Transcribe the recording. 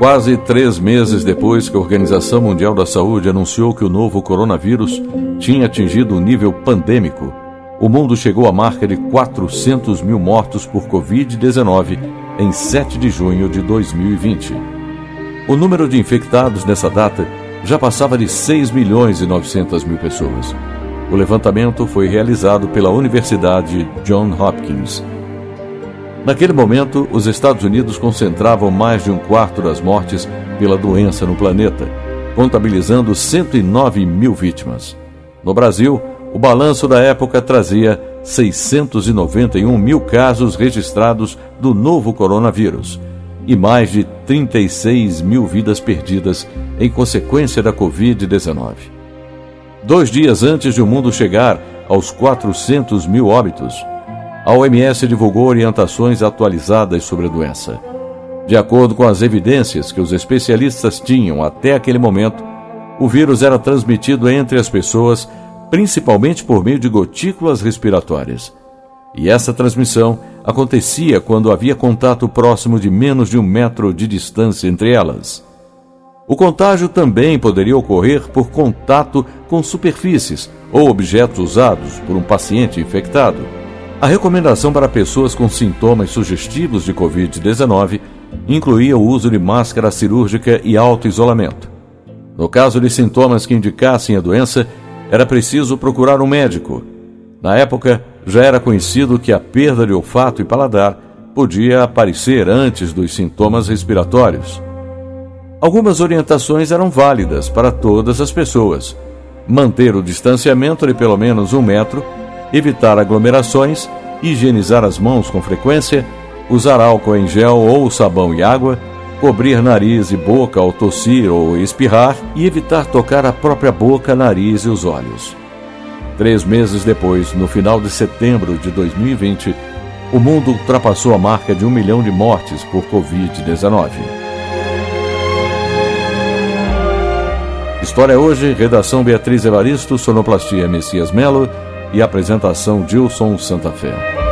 Quase três meses depois que a Organização Mundial da Saúde anunciou que o novo coronavírus tinha atingido um nível pandêmico, o mundo chegou à marca de 400 mil mortos por Covid-19 em 7 de junho de 2020. O número de infectados nessa data já passava de 6 milhões e 900 mil pessoas. O levantamento foi realizado pela Universidade John Hopkins. Naquele momento, os Estados Unidos concentravam mais de um quarto das mortes pela doença no planeta, contabilizando 109 mil vítimas. No Brasil, o balanço da época trazia 691 mil casos registrados do novo coronavírus e mais de 36 mil vidas perdidas em consequência da Covid-19. Dois dias antes de o mundo chegar aos 400 mil óbitos, a OMS divulgou orientações atualizadas sobre a doença. De acordo com as evidências que os especialistas tinham até aquele momento, o vírus era transmitido entre as pessoas principalmente por meio de gotículas respiratórias. E essa transmissão acontecia quando havia contato próximo de menos de um metro de distância entre elas. O contágio também poderia ocorrer por contato com superfícies ou objetos usados por um paciente infectado. A recomendação para pessoas com sintomas sugestivos de Covid-19 incluía o uso de máscara cirúrgica e auto-isolamento. No caso de sintomas que indicassem a doença, era preciso procurar um médico. Na época, já era conhecido que a perda de olfato e paladar podia aparecer antes dos sintomas respiratórios. Algumas orientações eram válidas para todas as pessoas: manter o distanciamento de pelo menos um metro, evitar aglomerações, higienizar as mãos com frequência, usar álcool em gel ou sabão e água, cobrir nariz e boca ao tossir ou espirrar e evitar tocar a própria boca, nariz e os olhos. Três meses depois, no final de setembro de 2020, o mundo ultrapassou a marca de um milhão de mortes por Covid-19. História hoje, redação Beatriz Evaristo, sonoplastia Messias Melo e apresentação Gilson Santa Fé.